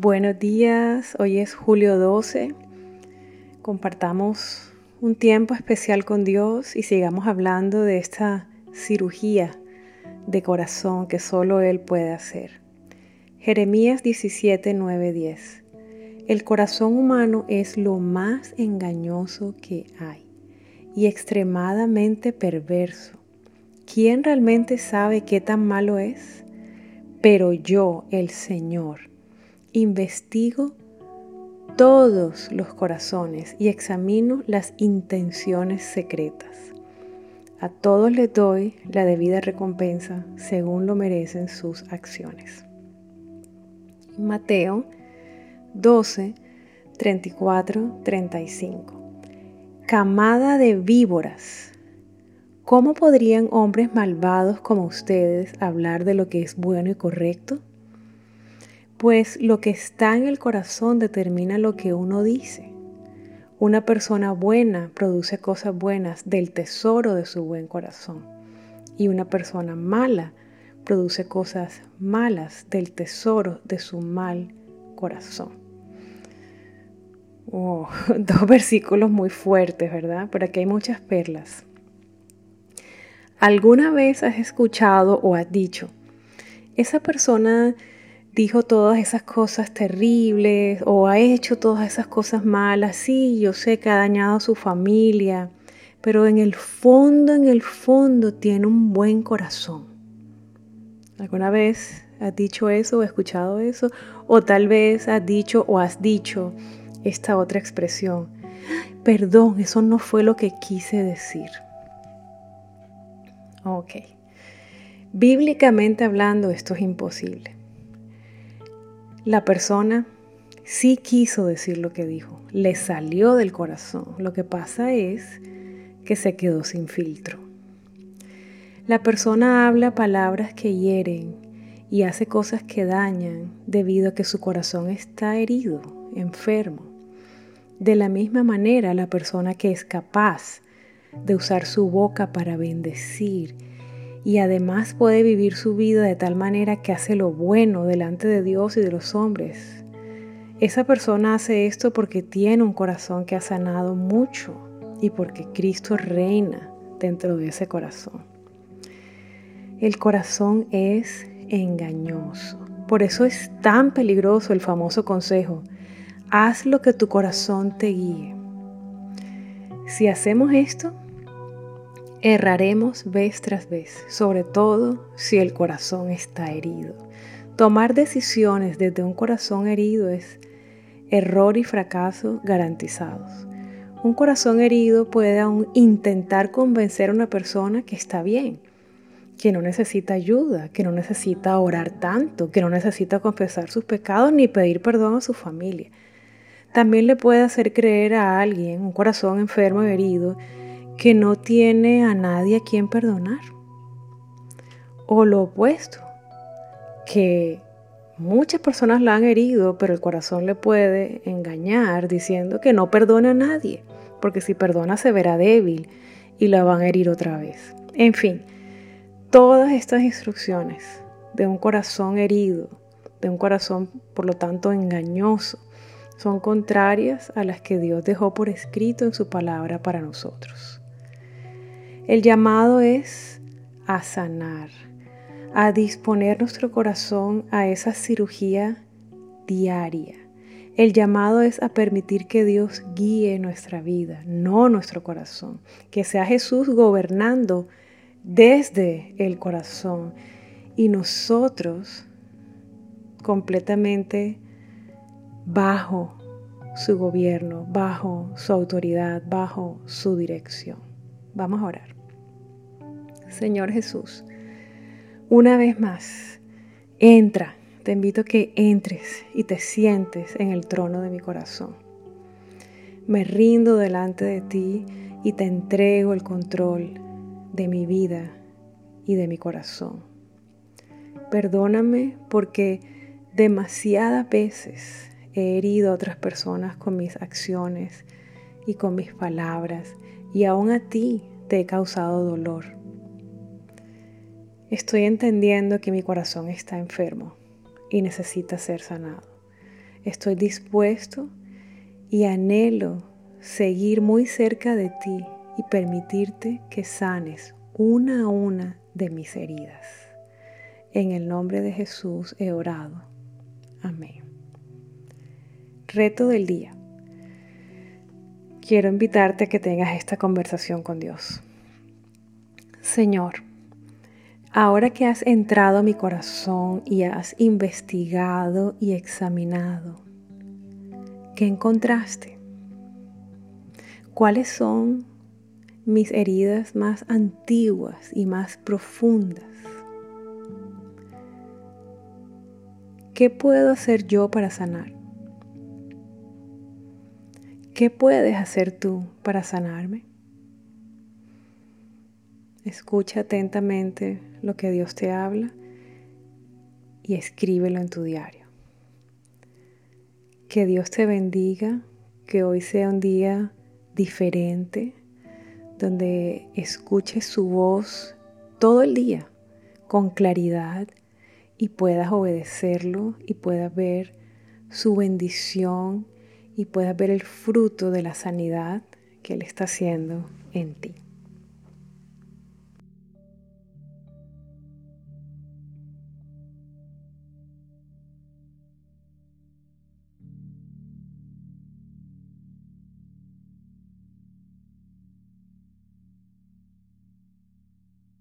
Buenos días, hoy es julio 12. Compartamos un tiempo especial con Dios y sigamos hablando de esta cirugía de corazón que solo Él puede hacer. Jeremías 17, 9, 10. El corazón humano es lo más engañoso que hay y extremadamente perverso. ¿Quién realmente sabe qué tan malo es? Pero yo, el Señor, investigo todos los corazones y examino las intenciones secretas. A todos les doy la debida recompensa según lo merecen sus acciones. Mateo 12, 34, 35. Camada de víboras. ¿Cómo podrían hombres malvados como ustedes hablar de lo que es bueno y correcto? Pues lo que está en el corazón determina lo que uno dice. Una persona buena produce cosas buenas del tesoro de su buen corazón. Y una persona mala produce cosas malas del tesoro de su mal corazón. Oh, dos versículos muy fuertes, ¿verdad? Pero aquí hay muchas perlas. ¿Alguna vez has escuchado o has dicho, esa persona dijo todas esas cosas terribles o ha hecho todas esas cosas malas. Sí, yo sé que ha dañado a su familia, pero en el fondo, en el fondo tiene un buen corazón. ¿Alguna vez has dicho eso o escuchado eso? O tal vez has dicho o has dicho esta otra expresión. Perdón, eso no fue lo que quise decir. Ok. Bíblicamente hablando, esto es imposible. La persona sí quiso decir lo que dijo, le salió del corazón. Lo que pasa es que se quedó sin filtro. La persona habla palabras que hieren y hace cosas que dañan debido a que su corazón está herido, enfermo. De la misma manera, la persona que es capaz de usar su boca para bendecir y además puede vivir su vida de tal manera que hace lo bueno delante de Dios y de los hombres. Esa persona hace esto porque tiene un corazón que ha sanado mucho y porque Cristo reina dentro de ese corazón. El corazón es engañoso. Por eso es tan peligroso el famoso consejo, haz lo que tu corazón te guíe. Si hacemos esto, Erraremos vez tras vez, sobre todo si el corazón está herido. Tomar decisiones desde un corazón herido es error y fracaso garantizados. Un corazón herido puede aún intentar convencer a una persona que está bien, que no necesita ayuda, que no necesita orar tanto, que no necesita confesar sus pecados ni pedir perdón a su familia. También le puede hacer creer a alguien, un corazón enfermo y herido, que no tiene a nadie a quien perdonar. O lo opuesto, que muchas personas la han herido, pero el corazón le puede engañar diciendo que no perdona a nadie, porque si perdona se verá débil y la van a herir otra vez. En fin, todas estas instrucciones de un corazón herido, de un corazón por lo tanto engañoso, son contrarias a las que Dios dejó por escrito en su palabra para nosotros. El llamado es a sanar, a disponer nuestro corazón a esa cirugía diaria. El llamado es a permitir que Dios guíe nuestra vida, no nuestro corazón. Que sea Jesús gobernando desde el corazón y nosotros completamente bajo su gobierno, bajo su autoridad, bajo su dirección. Vamos a orar. Señor Jesús, una vez más, entra, te invito a que entres y te sientes en el trono de mi corazón. Me rindo delante de ti y te entrego el control de mi vida y de mi corazón. Perdóname porque demasiadas veces he herido a otras personas con mis acciones y con mis palabras y aún a ti te he causado dolor. Estoy entendiendo que mi corazón está enfermo y necesita ser sanado. estoy dispuesto y anhelo seguir muy cerca de ti y permitirte que sanes una a una de mis heridas. En el nombre de Jesús he orado. Amén. Reto del día. Quiero invitarte a que tengas esta conversación con Dios. Señor, ahora que has entrado a mi corazón y has investigado y examinado, ¿qué encontraste? ¿Cuáles son mis heridas más antiguas y más profundas? ¿Qué puedo hacer yo para sanar? ¿Qué puedes hacer tú para sanarme? Escucha atentamente lo que Dios te habla y escríbelo en tu diario. Que Dios te bendiga, que hoy sea un día diferente, donde escuches su voz todo el día con claridad y puedas obedecerlo y puedas ver su bendición y puedas ver el fruto de la sanidad que Él está haciendo en ti.